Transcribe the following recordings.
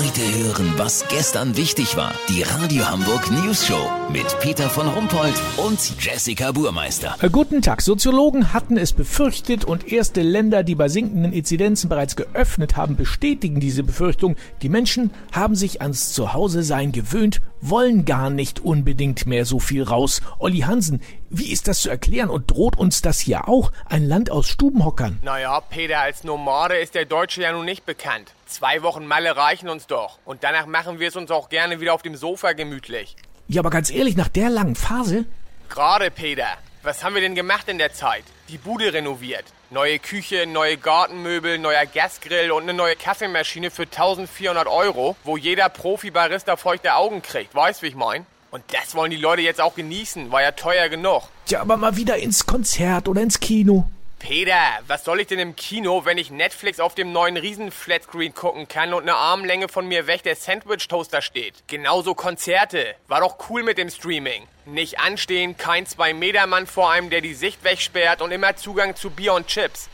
Heute hören, was gestern wichtig war. Die Radio Hamburg News Show mit Peter von Rumpold und Jessica Burmeister. Äh, Guten Tag. Soziologen hatten es befürchtet und erste Länder, die bei sinkenden Inzidenzen bereits geöffnet haben, bestätigen diese Befürchtung. Die Menschen haben sich ans Zuhause-Sein gewöhnt, wollen gar nicht unbedingt mehr so viel raus. Olli Hansen, wie ist das zu erklären und droht uns das hier auch? Ein Land aus Stubenhockern. Naja, Peter, als Nomade ist der Deutsche ja nun nicht bekannt. Zwei Wochen Malle reichen uns doch. Und danach machen wir es uns auch gerne wieder auf dem Sofa gemütlich. Ja, aber ganz ehrlich, nach der langen Phase? Gerade, Peter. Was haben wir denn gemacht in der Zeit? Die Bude renoviert. Neue Küche, neue Gartenmöbel, neuer Gasgrill und eine neue Kaffeemaschine für 1400 Euro, wo jeder Profi-Barista feuchte Augen kriegt. Weißt, wie ich mein? Und das wollen die Leute jetzt auch genießen. War ja teuer genug. Tja, aber mal wieder ins Konzert oder ins Kino. Peter, was soll ich denn im Kino, wenn ich Netflix auf dem neuen Riesen-Flatscreen gucken kann und eine Armlänge von mir weg der Sandwich-Toaster steht? Genauso Konzerte. War doch cool mit dem Streaming. Nicht anstehen, kein Zwei-Meter-Mann vor einem, der die Sicht wegsperrt und immer Zugang zu Bier und Chips.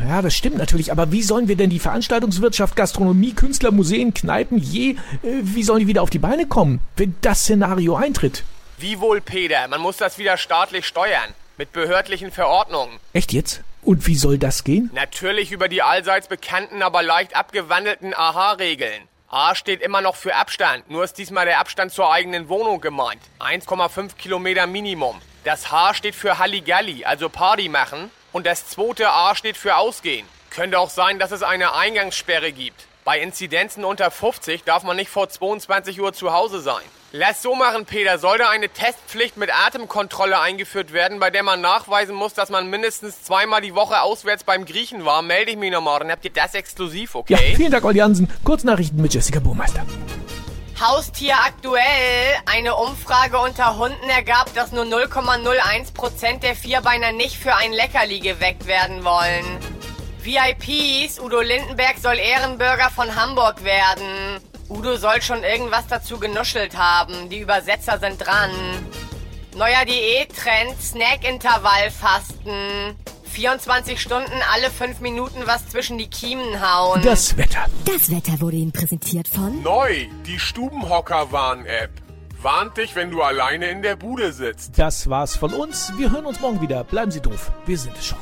Ja, das stimmt natürlich, aber wie sollen wir denn die Veranstaltungswirtschaft, Gastronomie, Künstler, Museen, Kneipen je, äh, wie sollen die wieder auf die Beine kommen, wenn das Szenario eintritt? Wie wohl, Peter? Man muss das wieder staatlich steuern. Mit behördlichen Verordnungen. Echt jetzt? Und wie soll das gehen? Natürlich über die allseits bekannten, aber leicht abgewandelten AHA-Regeln. A steht immer noch für Abstand, nur ist diesmal der Abstand zur eigenen Wohnung gemeint. 1,5 Kilometer Minimum. Das H steht für Halligalli, also Party machen. Und das zweite A steht für Ausgehen. Könnte auch sein, dass es eine Eingangssperre gibt. Bei Inzidenzen unter 50 darf man nicht vor 22 Uhr zu Hause sein. Lass so machen, Peter. Sollte eine Testpflicht mit Atemkontrolle eingeführt werden, bei der man nachweisen muss, dass man mindestens zweimal die Woche auswärts beim Griechen war, melde ich mich nochmal. Dann habt ihr das exklusiv, okay? Ja, vielen Dank, Olli Hansen. Kurznachrichten mit Jessica Burmeister. Haustier aktuell. Eine Umfrage unter Hunden ergab, dass nur 0,01% der Vierbeiner nicht für ein Leckerli geweckt werden wollen. VIPs, Udo Lindenberg soll Ehrenbürger von Hamburg werden. Udo soll schon irgendwas dazu genuschelt haben. Die Übersetzer sind dran. Neuer Diättrend, Snack-Intervall-Fasten. 24 Stunden alle 5 Minuten was zwischen die Kiemen hauen. Das Wetter. Das Wetter wurde Ihnen präsentiert von Neu, die Stubenhocker-Warn-App. Warnt dich, wenn du alleine in der Bude sitzt. Das war's von uns. Wir hören uns morgen wieder. Bleiben Sie doof. Wir sind es schon.